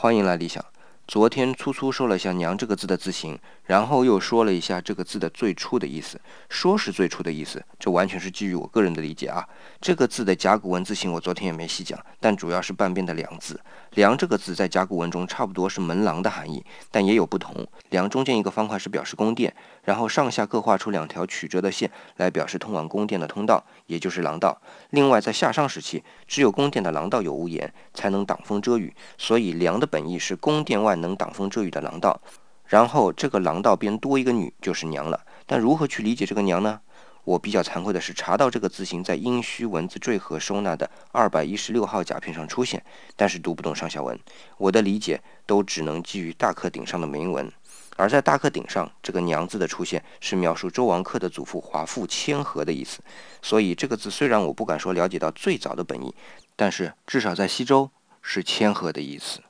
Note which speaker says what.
Speaker 1: 欢迎来理想。昨天粗粗说了下“娘”这个字的字形，然后又说了一下这个字的最初的意思。说是最初的意思，这完全是基于我个人的理解啊。这个字的甲骨文字形我昨天也没细讲，但主要是半边的“梁”字。“梁”这个字在甲骨文中差不多是门廊的含义，但也有不同。“梁”中间一个方块是表示宫殿，然后上下各画出两条曲折的线来表示通往宫殿的通道，也就是廊道。另外，在夏商时期，只有宫殿的廊道有屋檐，才能挡风遮雨，所以“梁”的本意是宫殿外。能挡风遮雨的廊道，然后这个廊道边多一个女就是娘了。但如何去理解这个娘呢？我比较惭愧的是查到这个字形在殷墟文字坠盒收纳的二百一十六号甲片上出现，但是读不懂上下文。我的理解都只能基于大刻鼎上的铭文。而在大刻鼎上，这个娘字的出现是描述周王克的祖父华父谦和的意思。所以这个字虽然我不敢说了解到最早的本意，但是至少在西周是谦和的意思。